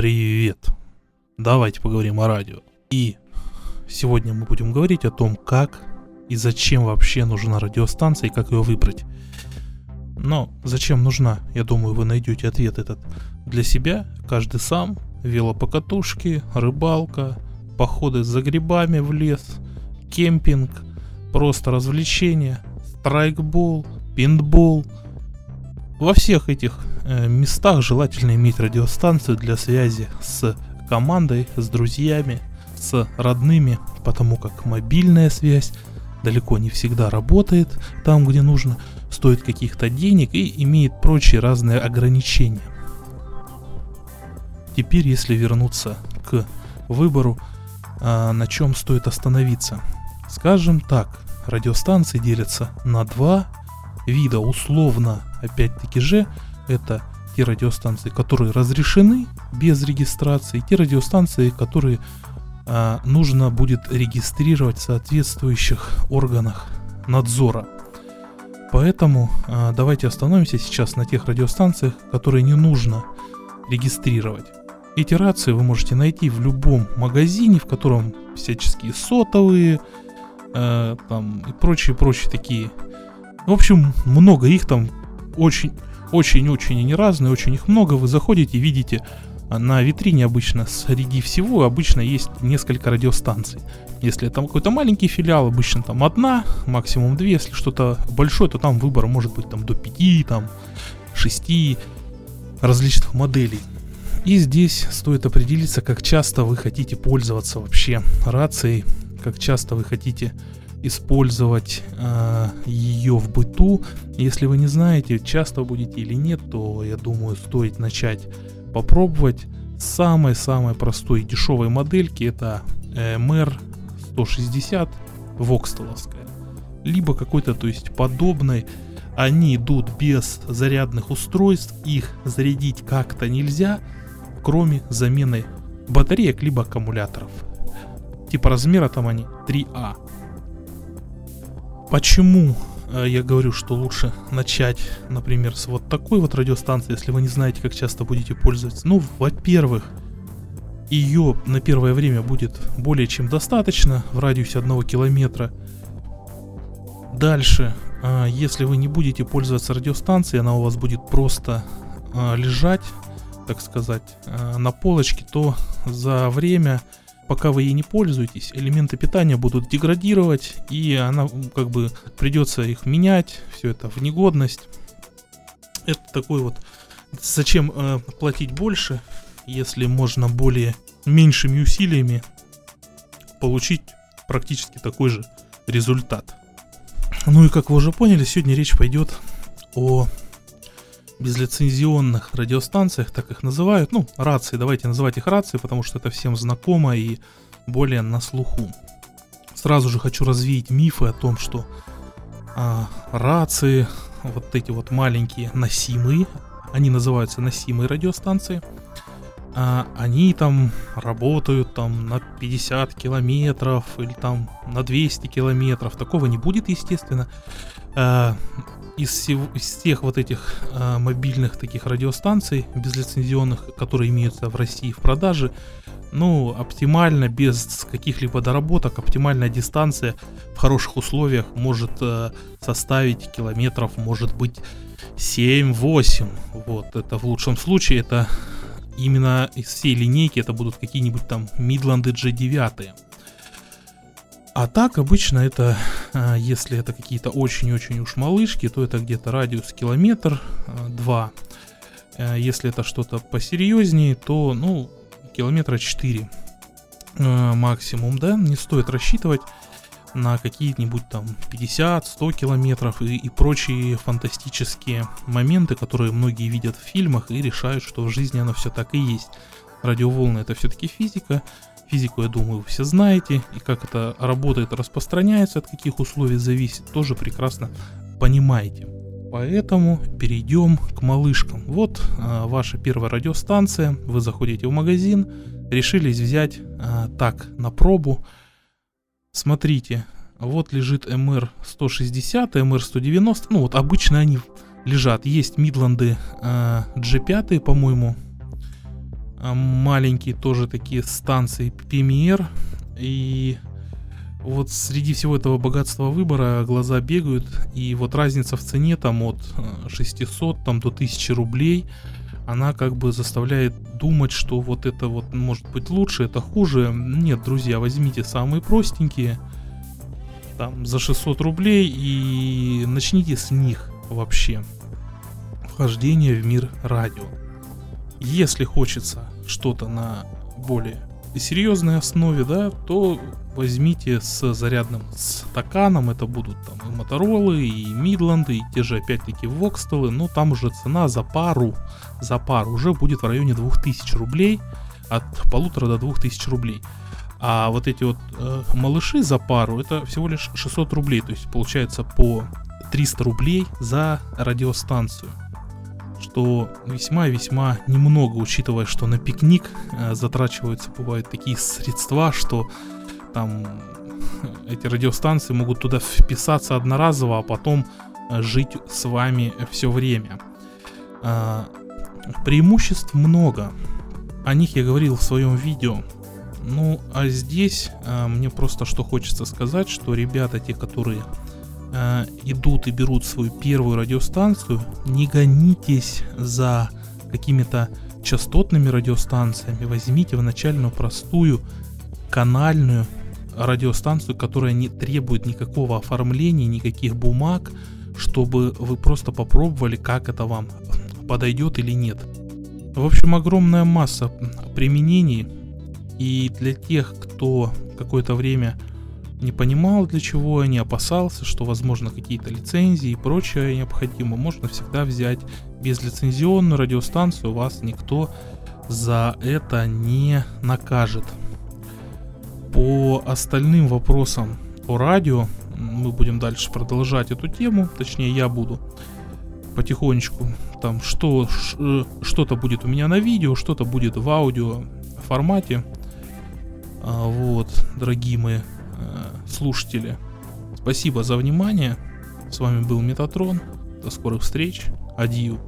Привет! Давайте поговорим о радио. И сегодня мы будем говорить о том, как и зачем вообще нужна радиостанция и как ее выбрать. Но зачем нужна, я думаю, вы найдете ответ этот для себя, каждый сам, велопокатушки, рыбалка, походы за грибами в лес, кемпинг, просто развлечения, страйкбол, пинтбол. Во всех этих э, местах желательно иметь радиостанцию для связи с командой, с друзьями, с родными, потому как мобильная связь далеко не всегда работает там, где нужно, стоит каких-то денег и имеет прочие разные ограничения. Теперь, если вернуться к выбору, а, на чем стоит остановиться. Скажем так, радиостанции делятся на два вида. Условно, опять-таки же, это те радиостанции, которые разрешены без регистрации, те радиостанции, которые а, нужно будет регистрировать в соответствующих органах надзора. Поэтому а, давайте остановимся сейчас на тех радиостанциях, которые не нужно регистрировать. Эти рации вы можете найти в любом магазине, в котором всяческие сотовые, э, там и прочие, прочие такие. В общем, много их там, очень, очень, очень они разные, очень их много. Вы заходите, видите на витрине обычно среди всего обычно есть несколько радиостанций. Если там какой-то маленький филиал, обычно там одна, максимум две. Если что-то большое, то там выбор может быть там до пяти, там шести различных моделей. И здесь стоит определиться, как часто вы хотите пользоваться вообще рацией, как часто вы хотите использовать э, ее в быту. Если вы не знаете, часто будете или нет, то я думаю, стоит начать попробовать самой-самой простой и дешевой модельки. Это э, MR 160 Вокстеловская. Либо какой-то, то есть подобной. Они идут без зарядных устройств, их зарядить как-то нельзя, кроме замены батареек либо аккумуляторов. Типа размера там они 3А. Почему э, я говорю, что лучше начать, например, с вот такой вот радиостанции, если вы не знаете, как часто будете пользоваться? Ну, во-первых, ее на первое время будет более чем достаточно в радиусе одного километра. Дальше, э, если вы не будете пользоваться радиостанцией, она у вас будет просто э, лежать, так сказать, на полочке, то за время пока вы ей не пользуетесь, элементы питания будут деградировать, и она как бы придется их менять, все это в негодность. Это такой вот, зачем э, платить больше, если можно более меньшими усилиями получить практически такой же результат. Ну и как вы уже поняли, сегодня речь пойдет о безлицензионных радиостанциях, так их называют, ну, рации, давайте называть их рации, потому что это всем знакомо и более на слуху. Сразу же хочу развеять мифы о том, что а, рации, вот эти вот маленькие носимые, они называются носимые радиостанции, а, они там работают там на 50 километров или там на 200 километров, такого не будет, естественно. А, из, всего, из всех вот этих э, мобильных таких радиостанций безлицензионных, которые имеются в России в продаже, ну, оптимально, без каких-либо доработок, оптимальная дистанция в хороших условиях может э, составить километров, может быть, 7-8. Вот, это в лучшем случае, это именно из всей линейки, это будут какие-нибудь там Мидланды G9. А так обычно это, а, если это какие-то очень-очень уж малышки, то это где-то радиус километр, а, два. А, если это что-то посерьезнее, то, ну, километра 4 максимум, да, не стоит рассчитывать на какие-нибудь там 50-100 километров и, и прочие фантастические моменты, которые многие видят в фильмах и решают, что в жизни оно все так и есть. Радиоволны это все-таки физика, Физику, я думаю, вы все знаете, и как это работает, распространяется, от каких условий зависит, тоже прекрасно понимаете. Поэтому перейдем к малышкам. Вот а, ваша первая радиостанция, вы заходите в магазин, решились взять а, так на пробу. Смотрите, вот лежит MR160, MR190, ну вот обычно они лежат. Есть Мидланды а, G5, по-моему, маленькие тоже такие станции PMR. И вот среди всего этого богатства выбора глаза бегают, и вот разница в цене там от 600 э, там, до 1000 рублей, она как бы заставляет думать, что вот это вот может быть лучше, это хуже. Нет, друзья, возьмите самые простенькие, там за 600 рублей и начните с них вообще вхождение в мир радио. Если хочется что-то на более серьезной основе, да, то возьмите с зарядным стаканом, это будут там и Моторолы, и Мидланды, и те же опять-таки Вокстелы, но там уже цена за пару, за пару уже будет в районе 2000 рублей, от полутора до 2000 рублей. А вот эти вот э, малыши за пару, это всего лишь 600 рублей, то есть получается по 300 рублей за радиостанцию что весьма-весьма немного, учитывая, что на пикник э, затрачиваются, бывают такие средства, что там эти радиостанции могут туда вписаться одноразово, а потом э, жить с вами все время. Э, преимуществ много. О них я говорил в своем видео. Ну, а здесь э, мне просто что хочется сказать, что ребята, те, которые э, идут и берут свою первую радиостанцию, не гонитесь за какими-то частотными радиостанциями, возьмите в начальную простую канальную радиостанцию, которая не требует никакого оформления, никаких бумаг, чтобы вы просто попробовали, как это вам подойдет или нет. В общем, огромная масса применений, и для тех, кто какое-то время не понимал, для чего они, опасался, что, возможно, какие-то лицензии и прочее необходимо, можно всегда взять безлицензионную радиостанцию, вас никто за это не накажет. По остальным вопросам по радио мы будем дальше продолжать эту тему, точнее я буду потихонечку там что э, что-то будет у меня на видео, что-то будет в аудио формате. А, вот, дорогие мои слушатели. Спасибо за внимание. С вами был Метатрон. До скорых встреч. Адью.